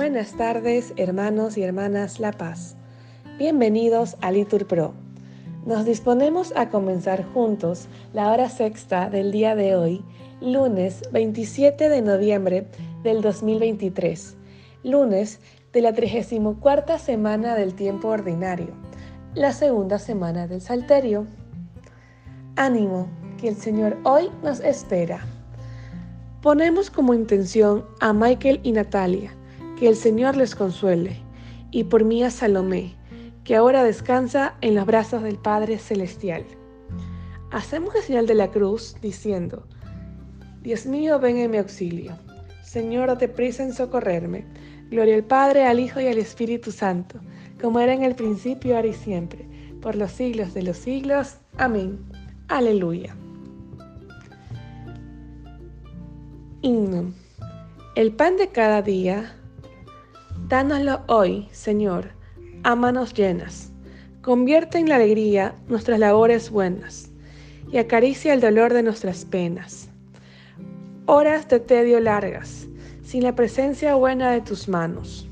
Buenas tardes, hermanos y hermanas La Paz. Bienvenidos a Litur Pro. Nos disponemos a comenzar juntos la hora sexta del día de hoy, lunes 27 de noviembre del 2023, lunes de la 34 semana del tiempo ordinario, la segunda semana del Salterio. Ánimo, que el Señor hoy nos espera. Ponemos como intención a Michael y Natalia, que el Señor les consuele, y por mí a Salomé, que ahora descansa en los brazos del Padre Celestial. Hacemos la señal de la cruz diciendo, Dios mío, ven en mi auxilio. Señor, date prisa en socorrerme. Gloria al Padre, al Hijo y al Espíritu Santo, como era en el principio, ahora y siempre, por los siglos de los siglos. Amén. Aleluya. Himno. El pan de cada día, dánoslo hoy, Señor, a manos llenas. Convierte en la alegría nuestras labores buenas y acaricia el dolor de nuestras penas. Horas de tedio largas, sin la presencia buena de tus manos.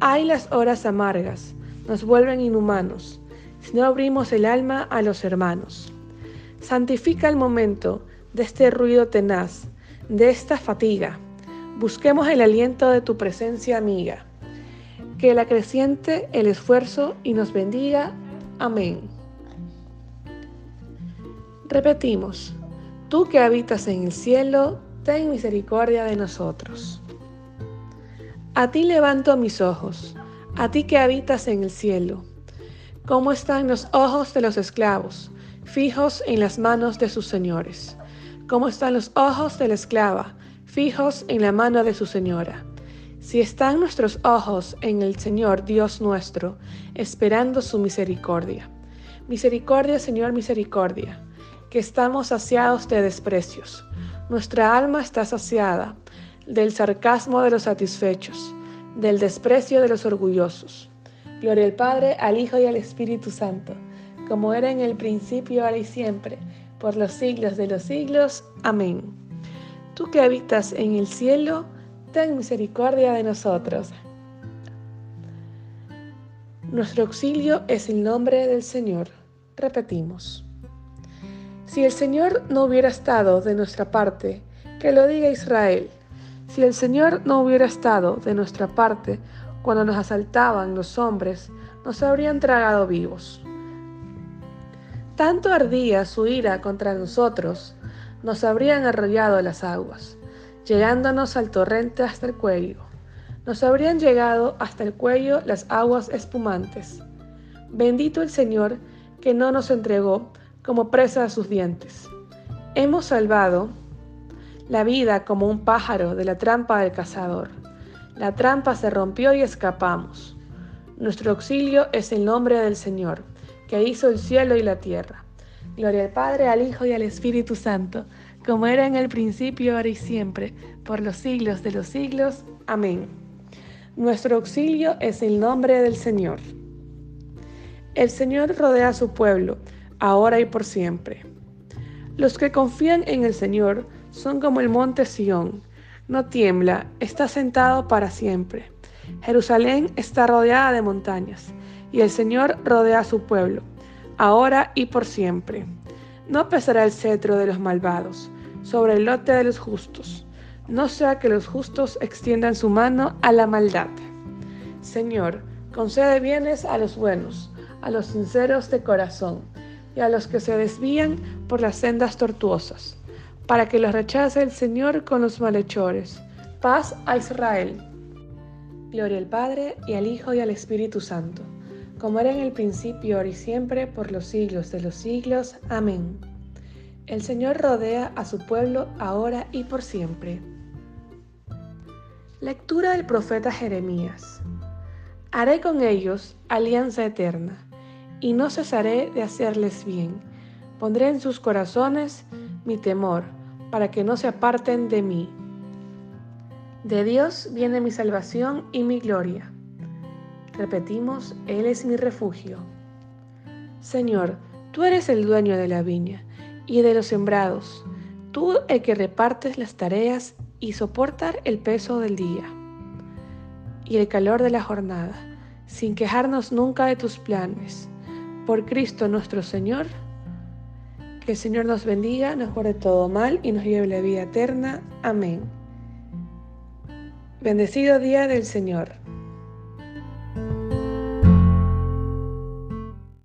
Hay las horas amargas, nos vuelven inhumanos, si no abrimos el alma a los hermanos. Santifica el momento de este ruido tenaz, de esta fatiga. Busquemos el aliento de tu presencia amiga. Que la creciente el esfuerzo y nos bendiga. Amén. Repetimos, tú que habitas en el cielo, ten misericordia de nosotros. A ti levanto mis ojos, a ti que habitas en el cielo. ¿Cómo están los ojos de los esclavos, fijos en las manos de sus señores? ¿Cómo están los ojos de la esclava, fijos en la mano de su señora? Si están nuestros ojos en el Señor Dios nuestro, esperando su misericordia. Misericordia, Señor, misericordia, que estamos saciados de desprecios. Nuestra alma está saciada del sarcasmo de los satisfechos, del desprecio de los orgullosos. Gloria al Padre, al Hijo y al Espíritu Santo, como era en el principio, ahora y siempre, por los siglos de los siglos. Amén. Tú que habitas en el cielo, ten misericordia de nosotros. Nuestro auxilio es el nombre del Señor. Repetimos. Si el Señor no hubiera estado de nuestra parte, que lo diga Israel. Si el Señor no hubiera estado de nuestra parte cuando nos asaltaban los hombres, nos habrían tragado vivos. Tanto ardía su ira contra nosotros, nos habrían arrollado las aguas llegándonos al torrente hasta el cuello. Nos habrían llegado hasta el cuello las aguas espumantes. Bendito el Señor que no nos entregó como presa a sus dientes. Hemos salvado la vida como un pájaro de la trampa del cazador. La trampa se rompió y escapamos. Nuestro auxilio es el nombre del Señor, que hizo el cielo y la tierra. Gloria al Padre, al Hijo y al Espíritu Santo como era en el principio, ahora y siempre, por los siglos de los siglos. Amén. Nuestro auxilio es el nombre del Señor. El Señor rodea a su pueblo, ahora y por siempre. Los que confían en el Señor son como el monte Sión. No tiembla, está sentado para siempre. Jerusalén está rodeada de montañas, y el Señor rodea a su pueblo, ahora y por siempre. No pesará el cetro de los malvados, sobre el lote de los justos, no sea que los justos extiendan su mano a la maldad. Señor, concede bienes a los buenos, a los sinceros de corazón, y a los que se desvían por las sendas tortuosas, para que los rechace el Señor con los malhechores. Paz a Israel. Gloria al Padre, y al Hijo, y al Espíritu Santo, como era en el principio, ahora y siempre, por los siglos de los siglos. Amén. El Señor rodea a su pueblo ahora y por siempre. Lectura del profeta Jeremías. Haré con ellos alianza eterna, y no cesaré de hacerles bien. Pondré en sus corazones mi temor, para que no se aparten de mí. De Dios viene mi salvación y mi gloria. Repetimos, Él es mi refugio. Señor, tú eres el dueño de la viña y de los sembrados, tú el que repartes las tareas y soportar el peso del día. y el calor de la jornada, sin quejarnos nunca de tus planes. Por Cristo nuestro Señor, que el Señor nos bendiga, nos guarde todo mal y nos lleve la vida eterna. Amén. Bendecido día del Señor.